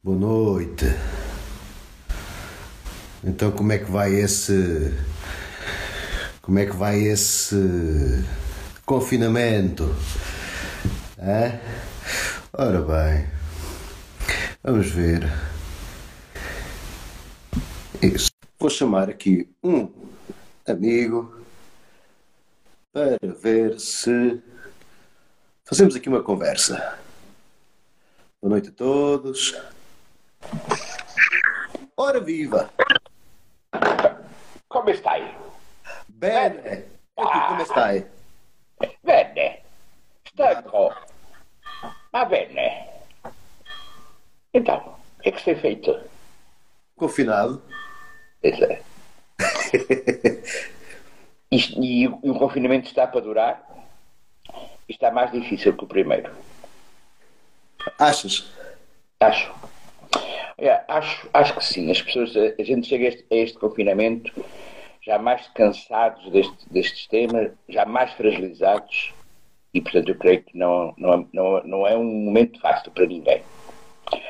Boa noite. Então como é que vai esse. Como é que vai esse confinamento? Hã? Ora bem. Vamos ver. Isso. Vou chamar aqui um amigo para ver se fazemos aqui uma conversa. Boa noite a todos. Ora viva! Come stai? Bene! E tu come stai? Bene. Stanco. Ma bene. Então, o que é que você feito? Confinado? Pois é. Isto- e, o- e o confinamento está para durar? Está mais difícil que o primeiro. Achas? Acho. É, acho, acho que sim. As pessoas, a, gente chega a este, a este confinamento já mais cansados deste, sistema, já mais fragilizados e, portanto, eu creio que não, não, não, não é um momento fácil para ninguém.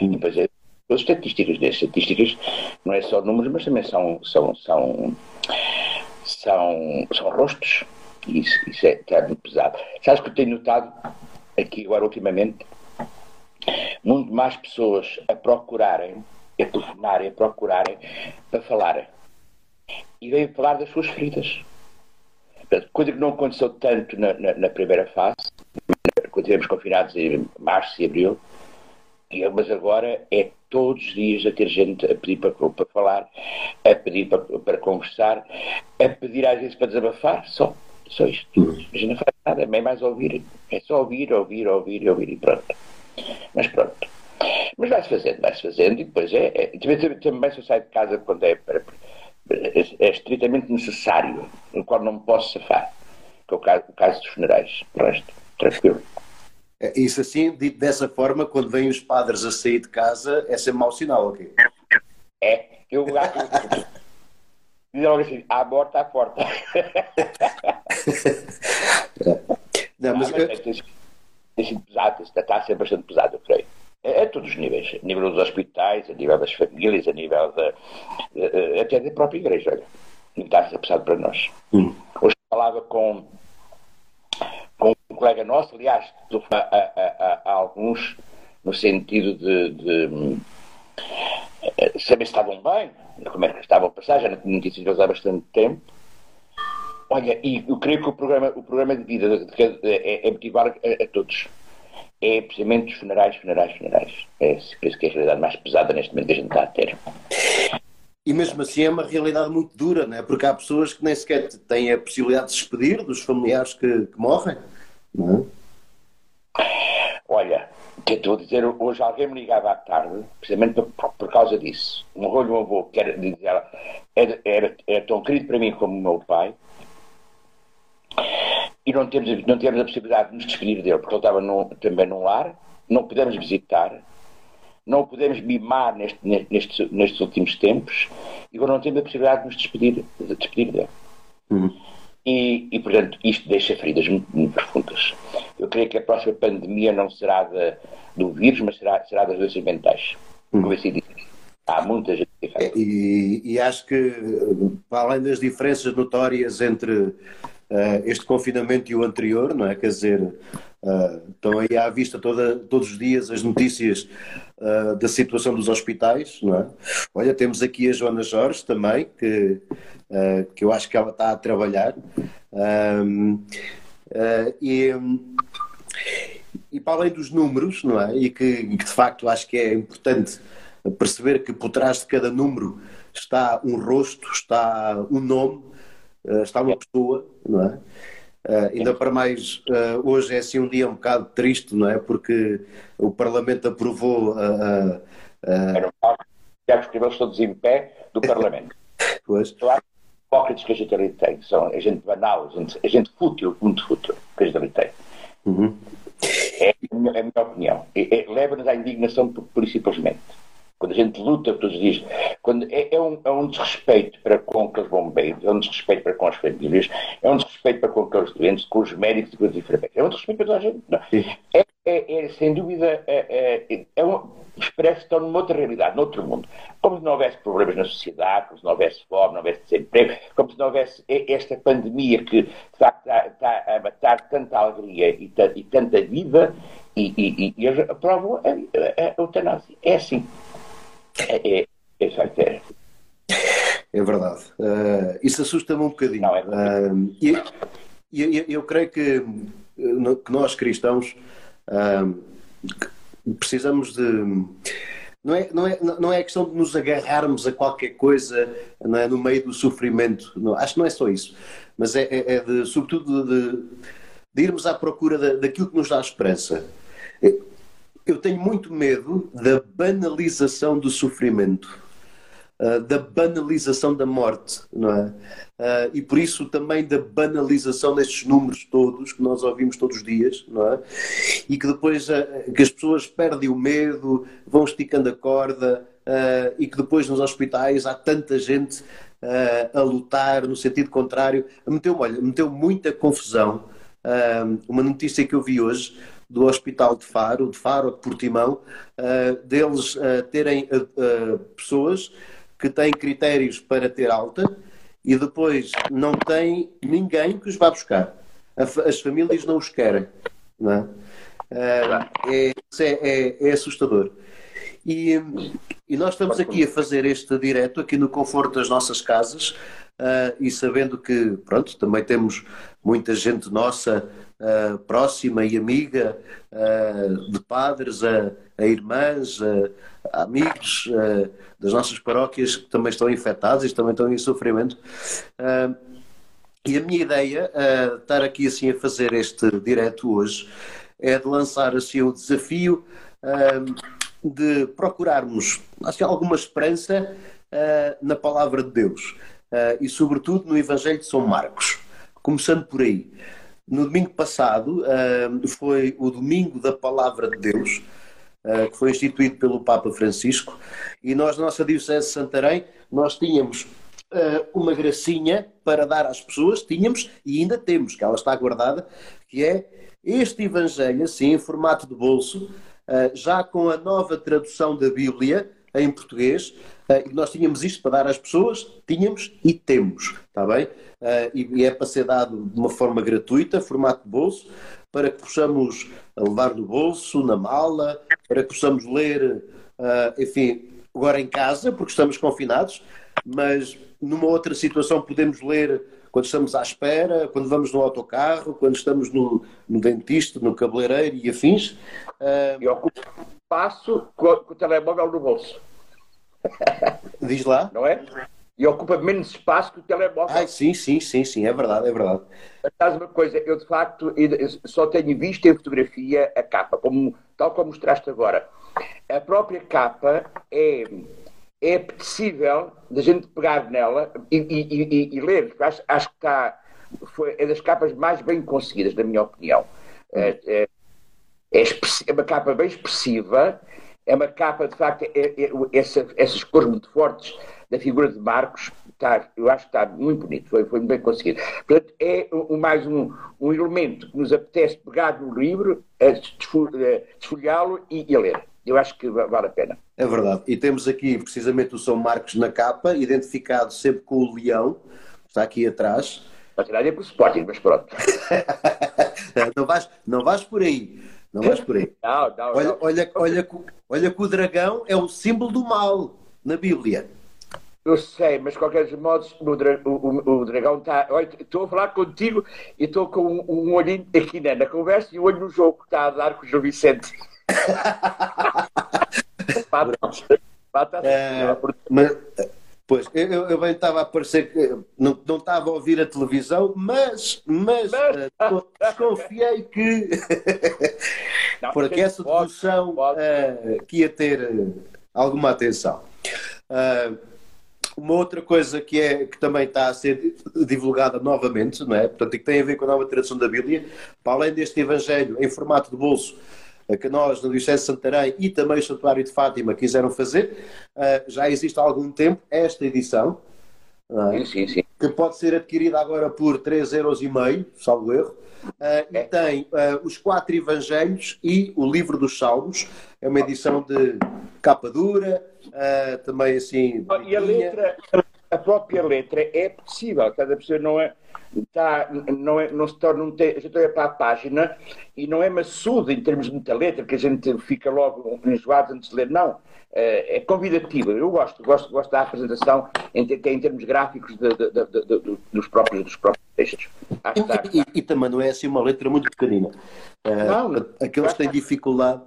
E depois, é, as estatísticas das estatísticas não é só números, mas também são, são, são, são, são rostos. E Isso, isso é, está muito pesado. Sabes que eu tenho notado aqui agora ultimamente muito mais pessoas a procurarem, a telefonarem, a procurarem para falarem. E veio falar das suas feridas. Coisa que não aconteceu tanto na, na- na primeira fase, quando estivemos confinados em março e abril, mas agora é todos os dias a ter gente a pedir para, para falar, a pedir para, para conversar, a pedir às vezes para desabafar, só. Só isto. A gente não faz nada, é mais ouvir. É só ouvir, ouvir, ouvir, ouvir e pronto. Mas pronto. Mas vai-se fazendo, vai-se fazendo e depois é. é também, eu saio de casa quando é, para- é, é estritamente necessário, no qual não me posso safar. Que é o caso, o caso dos funerais. O resto, tranquilo. É, Isso assim, dito dessa forma, quando vêm os padres a sair de casa, é sempre mau sinal, ok? É, eu. eu Diz logo assim, à porta, à porta. Não, mas, Ah, mas é, tem, sido pesado, está, a ser bastante pesado, eu creio. É, a todos os níveis, a nível dos hospitais, a nível das famílias, a nível da. eh, até da própria igreja, olha. Está a ser pesado para nós. Hum. Hoje falava com, com um colega nosso, aliás, a, a- a- a alguns, no sentido de, de, eh, saber se estavam bem, como é que estavam a passar, já não tinha notícias deles há bastante tempo. Olha, e eu creio que o programa, o programa de vida de cada- é, é motivar a, a todos. É precisamente os funerais, funerais, funerais. É, penso que é a realidade mais pesada neste momento que a gente está a ter. e mesmo assim é uma realidade muito dura, não é? Porque há pessoas que nem sequer têm a possibilidade de se despedir dos familiares que, que morrem. Não é? Olha, o que eu estou a dizer, hoje alguém me ligava à tarde, precisamente por, por- por causa disso. Morreu-lhe um avô, que era, diz ela, era, era, era tão querido para mim como o meu pai, e não temos, não temos a possibilidade de nos despedir dele, porque ele estava num- também num lar, não pudemos visitar, não o podemos mimar neste, nestes, nestes últimos tempos, e agora não temos a possibilidade de nos despedir, de despedir dele. E, e, portanto, isto deixa feridas muito, muito profundas. Eu creio que a próxima pandemia não será da, do vírus, mas será, será das doenças mentais. Convencido disso. Há muita gente que faz. E, e acho que, para além das diferenças notórias entre eh, este confinamento e o anterior, não é? Quer dizer, eh, estão aí à vista toda, todos os dias as notícias eh, da situação dos hospitais, não é? Olha, temos aqui a Joana Jorge também, que, que eu acho que ela está a trabalhar. E, e para além dos números, não é? E que, que de facto acho que é importante perceber que por trás de cada número está um rosto, está um nome, eh, está uma pessoa, não é? Eh, ainda para mais, eh, hoje é assim um dia um bocado triste, não é? Porque o Parlamento aprovou a. Era um caso, já escreveu todos em pé do Parlamento. Pois, Claro, hipócritas que a gente ali tem. São a gente banal, a gente, a gente fútil, muito fútil, que a gente ali tem. Uhum. É a minha, é a minha opinião. É- é- Leva-nos à indignação por, por e simplesmente. Quando a gente luta todos os dias, quando é, é um, é um desrespeito para com aqueles bombeiros, é um desrespeito para com as famílias, é um desrespeito para com aqueles doentes, com os médicos e com os enfermeiros. É um desrespeito para toda a gente. Não. Sim. É, é, é sem dúvida, é, é, é um, que estão numa outra realidade, noutro mundo. Como se não houvesse problemas na sociedade, como se não houvesse fome, não houvesse desemprego, como se não houvesse esta pandemia que, facto, está, está a matar tanta alegria e, e tanta vida, e, e, e eles aprovam a, a, a eutanásia. É assim. É, é, é, é, é verdade. Uh, isso assusta-me um bocadinho. Não, é uh, e, eu, eu creio que, que nós cristãos uh, precisamos de. Não é, não, é, não é questão de nos agarrarmos a qualquer coisa não é, no meio do sofrimento. Não, acho que não é só isso. Mas é, é, é de, sobretudo de, de, irmos à procura da, daquilo que nos dá esperança. Eu tenho muito medo da banalização do sofrimento. Uh, da banalização da morte, não é? Uh, e por isso também da banalização destes números todos que nós ouvimos todos os dias, não é? E que depois uh, que as pessoas perdem o medo, vão esticando a corda e que depois nos hospitais há tanta gente a lutar no sentido contrário. Meteu, olha, meteu muita confusão. uma notícia que eu vi hoje do Hospital de Faro, de Faro, de Portimão, deles terem pessoas que têm critérios para ter alta e depois não tem ninguém que os vá buscar. As famílias não os querem. Não é? É, é, é, assustador. E, e, nós estamos aqui a fazer este direto aqui no conforto das nossas casas uh, e sabendo que, pronto, também temos muita gente nossa uh, próxima e amiga, uh, de padres a, a irmãs, a, a amigos das nossas paróquias que também estão infectados e também estão em sofrimento. e a minha ideia, uh, estar aqui assim a fazer este direto hoje, é de lançar assim o desafio de procurarmos assim, alguma esperança na palavra de Deus e, sobretudo, no Evangelho de São Marcos. Começando por aí. No domingo passado uh, foi o Domingo da Palavra de Deus, uh, que foi instituído pelo Papa Francisco, e nós, na nossa Diocese de Santarém, nós tínhamos uh, uma gracinha para dar às pessoas, tínhamos e ainda temos, que ela está guardada, que é este Evangelho, assim, em formato de bolso, já com a nova tradução da Bíblia em português, e nós tínhamos isto para dar às pessoas, tínhamos e temos, está bem? uh, e, é para ser dado de uma forma gratuita, formato de bolso, para que possamos levar no bolso, na mala, para que possamos ler, enfim, agora em casa, porque estamos confinados, mas numa outra situação podemos ler quando estamos à espera, quando vamos no autocarro, quando estamos no, no dentista, no cabeleireiro e afins. Uh... E ocupa espaço com, com o telemóvel no bolso. Diz lá. Não é? e ocupa menos espaço que o telemóvel. Ai, sim, sim, sim, sim, é verdade, é verdade. Mas uma coisa, eu de facto só tenho visto em fotografia a capa, como, tal como mostraste agora. A própria capa é, é apetecível da gente pegar nela e, e, e, e ler. Acho, acho que está, foi, é das capas mais bem conseguidas, na minha opinião. É, é, é, é uma capa bem expressiva, é uma capa, de facto, é, é, essa, essas cores muito fortes da figura de Marcos, está, eu acho que está muito bonito, foi, foi bem conseguido. Portanto, é mais um, um elemento que nos apetece pegar no livro, desfolhá-lo e, e ler. Eu acho que vale a pena. É verdade. E temos aqui precisamente o São Marcos na capa, identificado sempre com o leão, está aqui atrás. Na verdade é por Sporting, mas pronto. não, vais, não vais por aí. Não vais por aí. Não, não, olha, não. Olha, olha, olha que o dragão é o símbolo do mal na Bíblia. Eu sei, mas de qualquer modo o, o, o, dragão está. Estou a falar contigo e estou com um, um olhinho aqui na, na conversa e o um olho no jogo que está a dar com o João Vicente. É, mas, pois, eu, eu bem estava a parecer que não, não estava a ouvir a televisão, mas, mas, mas... Uh, desconfiei que não, porque essa dedução uh, que ia ter uh, alguma atenção. Uh, uma outra coisa que, é, que também está a ser divulgada novamente, não é? Portanto, que tem a ver com a nova tradução da Bíblia, para além deste Evangelho em formato de bolso, eh, que nós, no Diocese de Santarém e também o Santuário de Fátima quiseram fazer, eh, já existe há algum tempo esta edição, É? Sim, sim, sim. Que pode ser adquirida agora por 3,5€, salvo erro. Uh, é. E tem uh, os quatro evangelhos e o livro dos Salmos. É uma edição de capa dura, uh, também assim. E a letra, a própria letra é possível, cada pessoa não é. Tá, não, é, não se torna um texto, a gente olha para a página e não é maçudo em termos de muita letra, que a gente fica logo enjoado antes de ler, não é, é convidativa. Eu gosto, gosto, gosto da apresentação em, em termos gráficos de, de, de, dos, próprios, dos próprios textos. E, e, e, também não é assim uma letra muito pequenina. Não, uh, aqueles que têm dificuldade.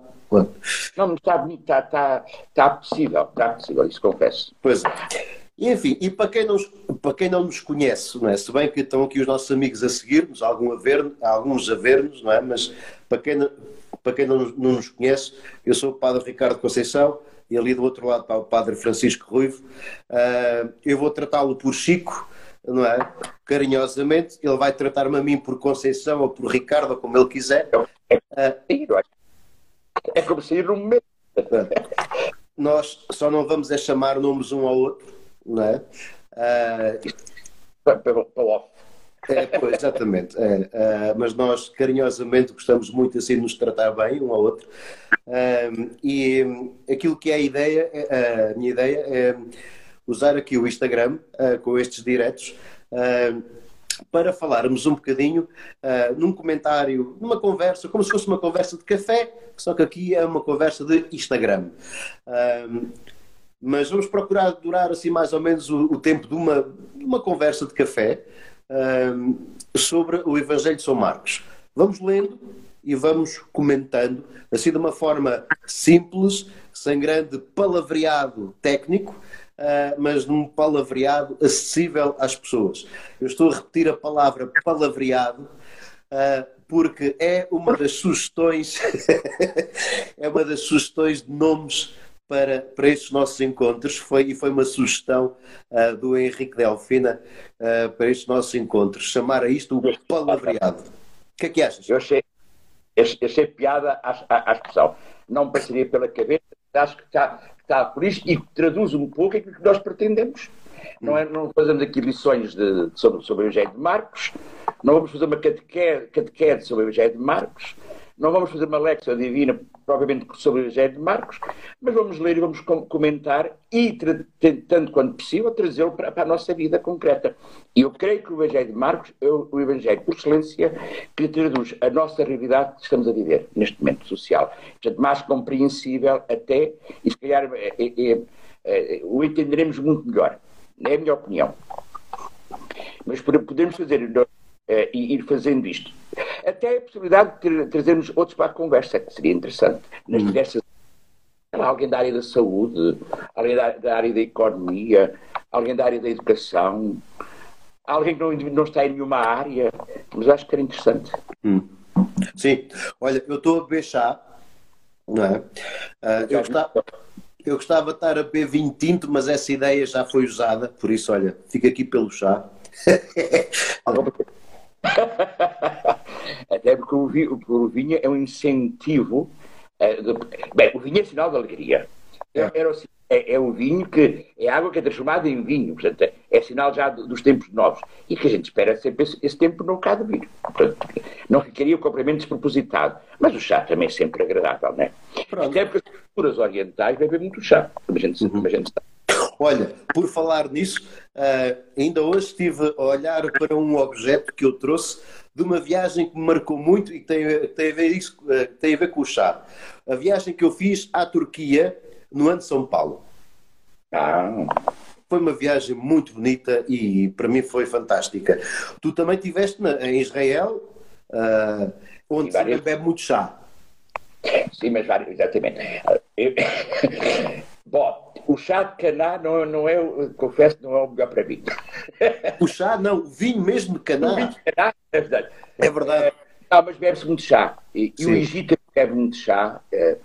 Não, está bonito, está, está, está possível, está possível, isso confesso. Pois é. Enfim, e para quem, não, para quem não nos conhece, não é? se bem que estão aqui os nossos amigos a seguir-nos, algum alguns a ver-nos, não é? mas para quem, para quem não, não nos conhece, eu sou o Padre Ricardo Conceição, e ali do outro lado está o Padre Francisco Ruivo. Uh, eu vou tratá-lo por Chico, não é? Carinhosamente. Ele vai tratar-me a mim por Conceição ou por Ricardo, ou como ele quiser. Uh, é como se ir no meio. Nós só não vamos é chamar nomes um ao outro, não é? Uh, para o off. É, pois, exatamente. É, uh, mas nós carinhosamente gostamos muito assim de nos tratar bem um ao outro. Uh, e um, aquilo que é a ideia, uh, a minha ideia é usar aqui o Instagram com estes diretos para falarmos um bocadinho num comentário, numa conversa, como se fosse uma conversa de café, só que aqui é uma conversa de Instagram. Mas vamos procurar durar assim mais ou menos o, o tempo de uma, de uma conversa de café sobre o Evangelho de São Marcos. Vamos lendo e vamos comentando, assim de uma forma simples, sem grande palavreado técnico, uh, mas num palavreado acessível às pessoas. Eu estou a repetir a palavra palavreado uh, porque é uma das sugestões, é uma das sugestões de nomes para, para estes nossos encontros foi, e foi uma sugestão uh, do Henrique Delfina uh, para estes nossos encontros, chamar a isto o palavreado. O que é que achas? Eu achei, achei piada à, à, expressão. Não me passaria pela cabeça, acho que está, está por isto e traduz um pouco aquilo que nós pretendemos. Não, é, não fazemos aqui lições de, sobre, sobre o Evangelho de Marcos, não vamos fazer uma catequese, sobre o Evangelho de Marcos, não vamos fazer uma lecção divina propriamente sobre o Evangelho de Marcos, mas vamos ler e vamos comentar e, tentando quanto possível, trazê-lo para, para, a nossa vida concreta. E eu creio que o Evangelho de Marcos é o, o Evangelho por excelência que traduz a nossa realidade que estamos a viver neste momento social. Portanto, mais compreensível até, e se calhar é, é, é, é o entenderemos muito melhor. É a minha opinião. Mas podemos fazer uh, e ir fazendo isto. Até a possibilidade de trazermos outros para a conversa, que seria interessante, nas uhum. diversas. Alguém da área da saúde, alguém da, da, área da economia, alguém da área da educação, alguém que não, não está em nenhuma área, mas acho que era interessante. Hum. Sim, olha, eu estou a beber chá, não é? Uh, eu, gostava, eu gostava de estar a beber vinho tinto, mas essa ideia já foi usada, por isso, olha, fica aqui pelo chá. Até porque o vinho, o vinho é um incentivo. Uh, de, bem, o vinho é sinal de alegria. É, é, é, o vinho que é água que é transformada em vinho, portanto, é, é sinal já dos tempos novos e que a gente espera sempre esse, esse tempo não cá de vir. Portanto, não ficaria o comprimento despropositado. Mas o chá também é sempre agradável, não é? Até porque as culturas orientais bebem muito chá, como a gente, como a gente sabe. Olha, por falar nisso, uh, ainda hoje estive a olhar para um objeto que eu trouxe de uma viagem que me marcou muito e tem, tem, a, ver isso, uh, tem a ver com o chá. A viagem que eu fiz à Turquia no ano de São Paulo. Ah. Foi uma viagem muito bonita e para mim foi fantástica. Tu também estiveste em Israel, uh, onde se bebe muito chá. Sim, mas vários, exatamente. Eu... Bom, o chá de caná não, não é, confesso, não é o melhor para mim. O chá, não, o vinho mesmo de caná. O vinho de caná, é verdade. É verdade. É, não, mas bebe-se muito chá. E, e o Egito bebe muito chá. É,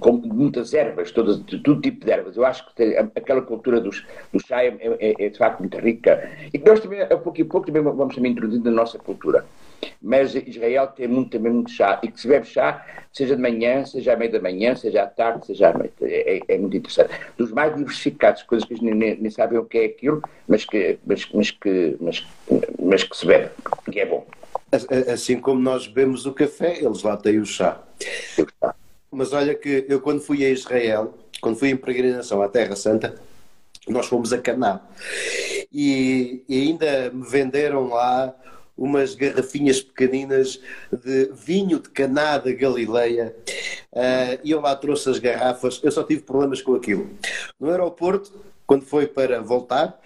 com muitas ervas, todas, de todo tipo de ervas. Eu acho que tem, aquela cultura dos, do chá é, é, é, de facto muito rica e que nós também, a pouco e pouco, também vamos também introduzindo na nossa cultura. Mas Israel tem muito, também muito chá, e que se bebe chá, seja de manhã, seja à meia da manhã, seja à tarde, seja à noite. É, é, é muito interessante. Dos mais diversificados, coisas que nem, nem, sabem o que é aquilo, mas que, mas, mas, que, mas, mas que se bebe, que é bom. Assim como nós bebemos o café, eles lá têm o chá. Mas olha que eu quando fui a Israel, quando fui em peregrinação à Terra Santa, nós fomos a Caná. E, e ainda me venderam lá umas garrafinhas pequeninas de vinho de Caná da Galileia. Uh, e eu lá trouxe as garrafas, eu só tive problemas com aquilo. No aeroporto, quando foi para voltar,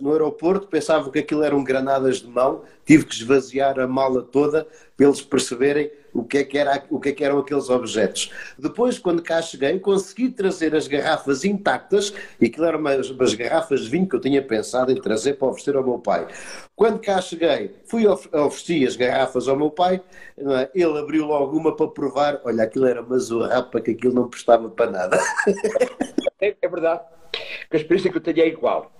no aeroporto, pensavam que aquilo eram granadas de mão, tive que esvaziar a mala toda para eles perceberem o que, é que, era, o que, é que eram aqueles objetos. Depois, quando cá cheguei, consegui trazer as garrafas intactas, e aquilo eram umas, umas garrafas de vinho que eu tinha pensado em trazer para oferecer ao meu pai. Quando cá cheguei, fui oferecer as garrafas ao meu pai, é? ele abriu logo uma para provar, olha, aquilo era uma zorrapa, que aquilo não prestava para nada. É, é verdade que a experiência que eu tenho é igual.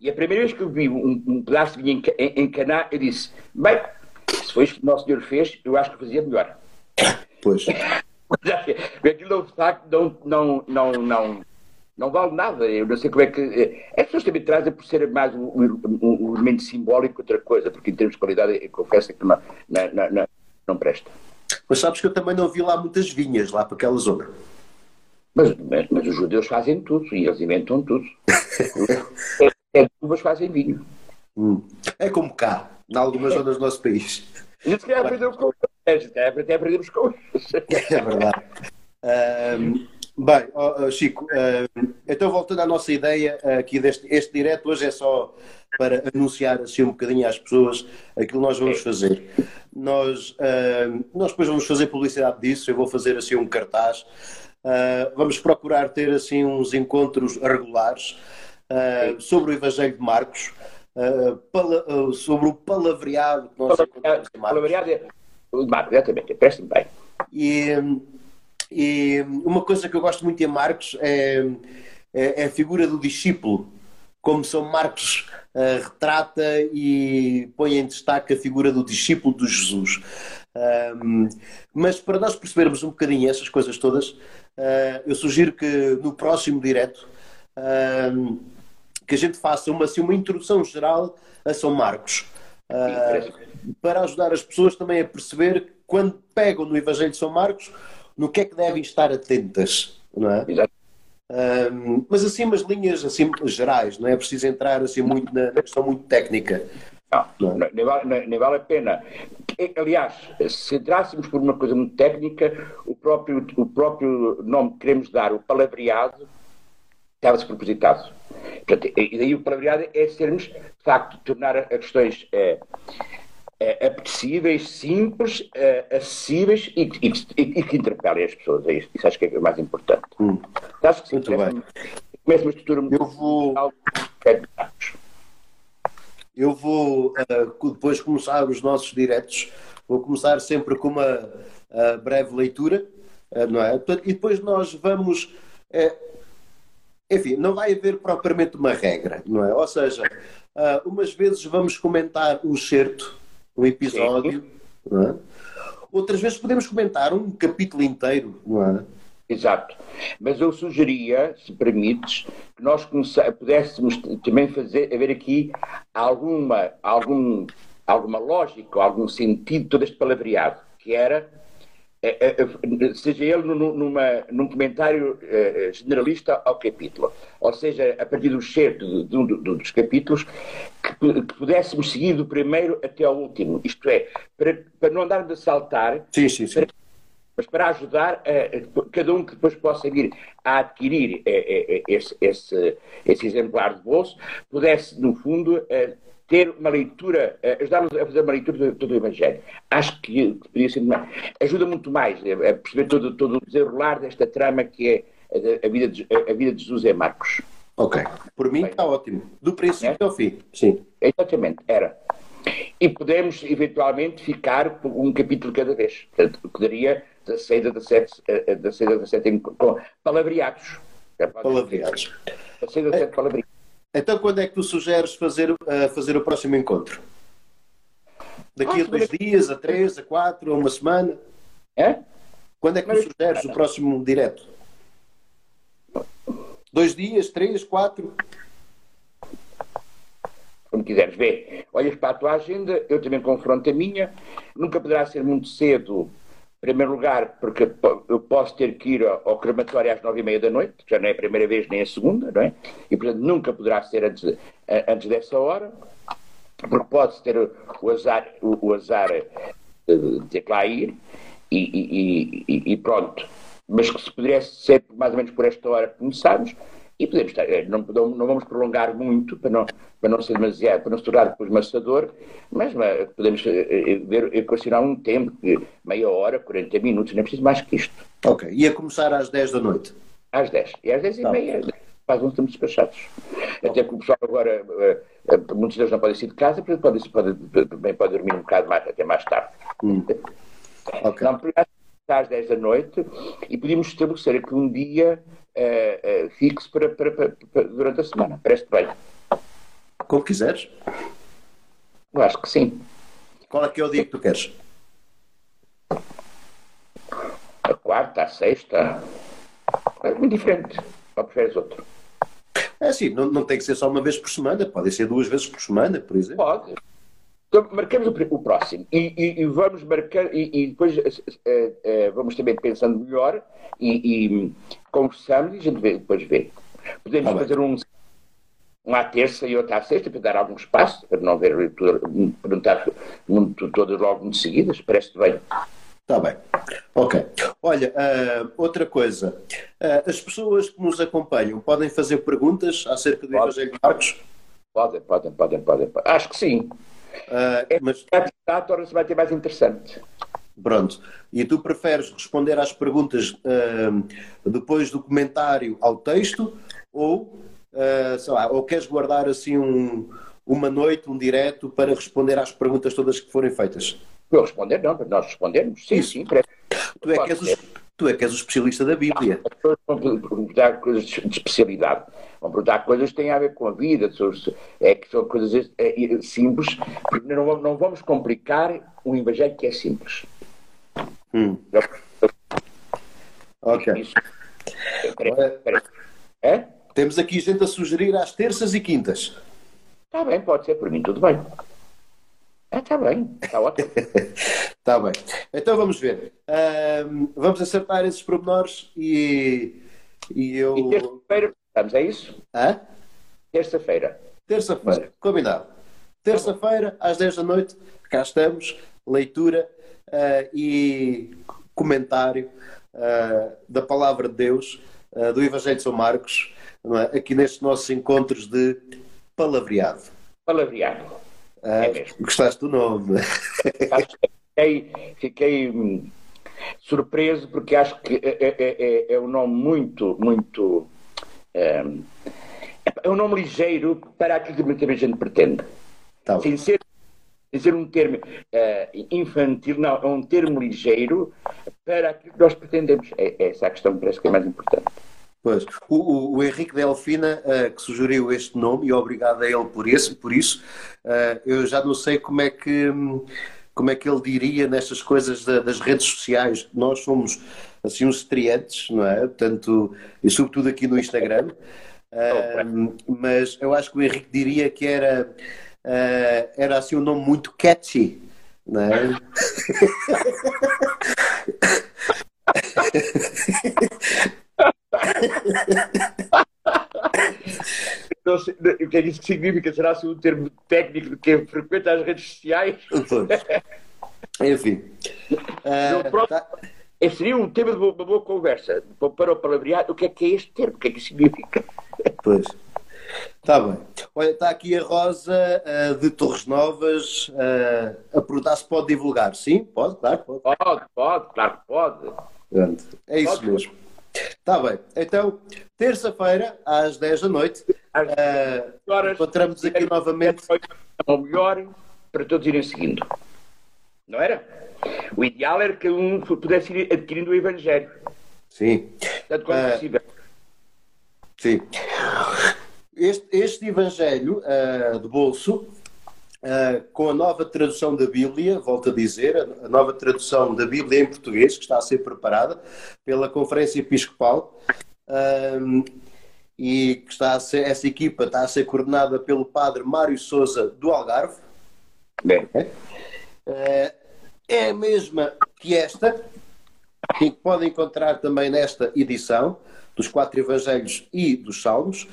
E a primeira vez que eu vi um, um pedaço de vinho em, em, em Caná, eu disse: bem, se foi isto que o nosso Senhor fez, eu acho que fazia melhor. Pois. Aquilo facto não, não, não, não, não vale nada. Eu não sei como é que. Eh, as pessoas também trazem por ser mais um, um, um elemento simbólico que outra coisa, porque em termos de qualidade, eu confesso que não, não, não, não presta. Mas sabes que eu também não vi lá muitas vinhas, lá para aquela zona. Mas, mas, mas, os judeus fazem tudo e eles inventam tudo. é, uvas fazem vinho. Hum. É como cá, em algumas zonas do nosso país. Gente quer aprender com eles, até aprendemos com eles. É verdade. Um, bem, oh, Chico, um, então voltando à nossa ideia aqui deste este direto, hoje é só para anunciar assim um bocadinho às pessoas aquilo que nós vamos fazer. Nós, um, nós depois vamos fazer publicidade disso, eu vou fazer assim um cartaz Uh, vamos procurar ter assim uns encontros regulares uh, sobre o Evangelho de Marcos, uh, pala, sobre o palavreado que nós Marcos. Palavreado é Marcos, exatamente, parece-me bem. E, e, uma coisa que eu gosto muito em Marcos é, é, é a figura do discípulo, como São Marcos retrata e põe em destaque a figura do discípulo de Jesus. Um, mas para nós percebermos um bocadinho essas coisas todas, uh, eu sugiro que no próximo direto uh, que a gente faça uma, assim, uma introdução geral a São Marcos. Uh, para ajudar as pessoas também a perceber quando pegam no Evangelho de São Marcos no que é que devem estar atentas, não é? Mas assim umas linhas assim gerais, não é preciso entrar assim muito na, na questão muito técnica. Não, não, nem, vale, nem vale a pena. Aliás, se entrássemos por uma coisa muito técnica, o próprio, o próprio nome que queremos dar, o palavreado, estava-se propositado. Portanto, e daí o palavreado é sermos, de facto, tornar as questões é, é, apetecíveis, simples, é, acessíveis e, e, e, que interpelem as pessoas. É isso, isso acho que é o mais importante. Hum. Acho que sim, Muito bem. Começa uma estrutura muito. Eu vou. Eu vou uh, depois começar os nossos diretos, vou começar sempre com uma uh, breve leitura, uh, não é? E depois nós vamos. Enfim, não vai haver propriamente uma regra, não é? Ou seja, umas vezes vamos comentar um certo, um episódio, é? outras vezes podemos comentar um capítulo inteiro, não é? Exato. Mas eu sugeria, se permites, que nós pudéssemos também fazer, haver aqui alguma, algum, alguma lógica, algum sentido todo este palavreado, que era, é, é, é, seja ele numa, num comentário generalista ao capítulo, ou seja, a partir do certo de, um dos capítulos, que, que, pudéssemos seguir do primeiro até ao último, isto é, para, para não andarmos a saltar. Sim, sim, sim. Para, mas para ajudar a, cada um que depois possa vir a adquirir eh, eh, esse, esse, esse exemplar de bolso, pudesse, no fundo, eh, ter uma leitura, ajudar-nos a fazer uma leitura do, todo o Evangelho. Acho que podia ser ajuda muito mais a perceber todo, todo o desenrolar desta trama que é a, vida de, a vida de Jesus em Marcos. Ok. Por mim está ótimo. Do princípio é? ao fim. Sim. Exatamente. Era. E podemos, eventualmente, ficar por um capítulo cada vez. Portanto, o que daria da saída da sete, eh, eh, da saída da sete com palavreados. É palavreados. Da saída da sete palavreados. Então, quando é que tu sugeres fazer, uh, fazer o próximo encontro? Daqui a dois dias, a três, a quatro, a uma semana? É? Quando é que me sugeres o próximo direto? Dois dias, três, quatro? Como quiseres ver. Olhas para a tua agenda, eu também confronto a minha. Nunca poderá ser muito cedo, primeiro lugar, porque eu posso ter que ir ao crematório às nove e meia da noite, já não é a primeira vez nem a segunda, não é? E, portanto, nunca poderá ser antes, antes dessa hora, porque pode-se ter o azar, o, azar de ter lá ir, e, e, e, e pronto. Mas que se pudesse ser mais ou menos por esta hora que começamos, e podemos estar, eh, não, não, vamos prolongar muito para não, para não ser demasiado, para não se tornar depois maçador, mas, mas podemos eh, eh, ver, equacionar um tempo, meia hora, 40 minutos, não é preciso mais que isto. Ok, e a começar às 10 da noite? Às 10, e às 10 e tá. meia, faz uns estamos despachados. Até que o pessoal agora, muitos deles não podem sair de casa, porque pode, pode, bem pode dormir um bocado mais, até mais tarde. Hum. Okay. Não, às 10 da noite e podíamos estabelecer aqui um dia uh, uh, fixo para, para, para, para, durante a semana. Parece bem. Como quiseres. Eu acho que sim. Qual é que é o dia que tu queres? A quarta, a sexta. É muito diferente. Ou preferes outro? É assim, não, não tem que ser só uma vez por semana, pode ser duas vezes por semana, por exemplo. Pode. Então, marcamos o, o próximo e, e, e, vamos marcar e, e depois uh, uh, vamos também pensando melhor e, conversamos e a gente vê, depois vê. Podemos ah, fazer um, um à terça e outro à sexta para dar algum espaço, para não ver perguntar muito, todas logo muito seguidas, parece bem. Está bem. Ok. Olha, uh, outra coisa. Uh, as pessoas que nos acompanham podem fazer perguntas acerca do Evangelho de Marcos? Podem, podem, podem, podem. Acho que sim. Uh, mas... A torna-se vai ter mais interessante. Pronto. E tu preferes responder às perguntas uh, depois do comentário ao texto ou, uh, sei lá, ou queres guardar assim um, uma noite, um direto para responder às perguntas todas que forem feitas? Eu responder, não, nós respondemos. Sim, Isso. sim. Tu é, que és o, tu é que és o especialista da Bíblia. Vamos dar coisas de especialidade. Vão perguntar coisas que têm a ver com a vida, é que são coisas é, simples, porque não, não vamos complicar um evangelho que é simples. Hum. Ok. Isso. É? Temos aqui gente a sugerir às terças e quintas. Está bem, pode ser, por mim tudo bem. Está bem, está ótimo. Está bem. Então vamos ver. Um, vamos acertar esses pormenores e, e eu. E terça-feira Estamos, é isso? Hã? Terça-feira. Terça-feira, combinado. Terça-feira, às 10 da noite, cá estamos, leitura uh, e comentário uh, da Palavra de Deus, uh, do Evangelho de São Marcos, é? aqui nestes nossos encontros de palavreado. Palavreado. é mesmo. Gostaste do nome? Fiquei, fiquei hum, surpreso porque acho que é, é, é, é um nome muito, muito é, é um nome ligeiro para aquilo que muita gente pretende. Tá sem, ser, sem ser um termo uh, infantil, não, é um termo ligeiro para aquilo que nós pretendemos. É, é essa a questão que parece que é mais importante. Pois, o, o, o Henrique Delfina, uh, que sugeriu este nome, e obrigado a ele por, esse, por isso, uh, eu já não sei como é que. Como é que ele diria nestas coisas da, das redes sociais. Nós somos assim uns estreantes, não é? Portanto, e sobretudo aqui no Instagram. Uh, mas eu acho que o Henrique diria que era, uh, era assim um nome muito catchy, não é? Não sei, o que é que isso significa? Será assim um termo técnico de quem frequenta as redes sociais? Enfim. Uh, próprio... tá esse seria um tema de uma boa conversa. Para o palavreado, o que é que é este termo? O que é que significa? Pois. Está bem. Olha, está aqui a Rosa uh, de Torres Novas uh, a perguntar se pode divulgar. Sim, pode, claro, pode. Pode, pode, claro que pode. Pronto. É isso pode. mesmo. Está bem. Então, terça-feira, às 10 da noite, uh, encontramos aqui novamente. O melhor para todos irem seguindo. Não era? O ideal era que um pudesse ir adquirindo o Evangelho. Sim. Tanto quanto uh, possível. Sim. Este, este Evangelho uh, de bolso uh, com a nova tradução da Bíblia, volto a dizer, a nova tradução da Bíblia em português, que está a ser preparada pela Conferência Episcopal. E que está ser, essa equipa está a ser coordenada pelo padre Mário Souza do Algarve. Bem. É, é a mesma que esta, que podem encontrar também nesta edição dos quatro Evangelhos e dos Salmos.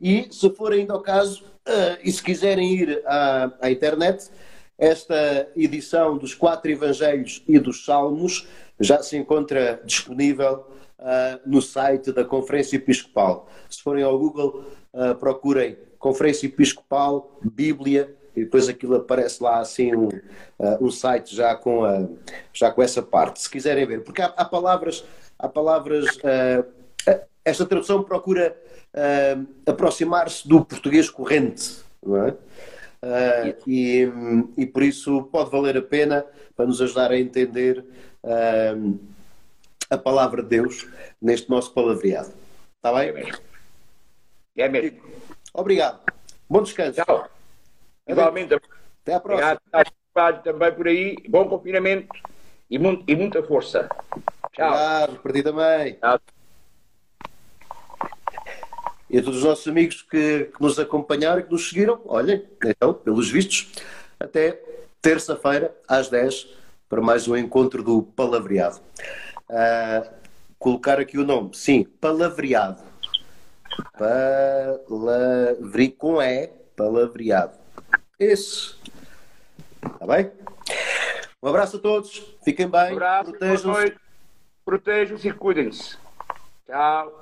E se for ainda ao caso, uh, e se quiserem ir à, à internet, esta edição dos quatro Evangelhos e dos Salmos já se encontra disponível uh, no site da Conferência Episcopal. Se forem ao Google, uh, procurem Conferência Episcopal, Bíblia, e depois aquilo aparece lá assim um, uh, um site já com, a, já com essa parte, se quiserem ver. Porque há, há palavras, há palavras esta tradução procura aproximar-se do português corrente, não é? Uh, e, e, por isso pode valer a pena para nos ajudar a entender uh, a palavra de Deus neste nosso palavreado. Está bem? É mesmo. É mesmo. Obrigado. Bom descanso. Tchau. Igualmente. Até à próxima. Obrigado também por aí. Bom confinamento e, muito, e muita força. Tchau. Obrigado, por ti também. Tchau e a todos os nossos amigos que, que nos acompanharam e que nos seguiram. Olhem, então, pelos vistos, até terça-feira, às 10, para mais um encontro do Palavreado. Uh, colocar aqui o nome, sim, Palavreado. Palavri com E, Palavreado. Esse. Está bem? Um abraço a todos, fiquem bem, um abraço, protejam-se. Protejam-se e cuidem-se. Tchau.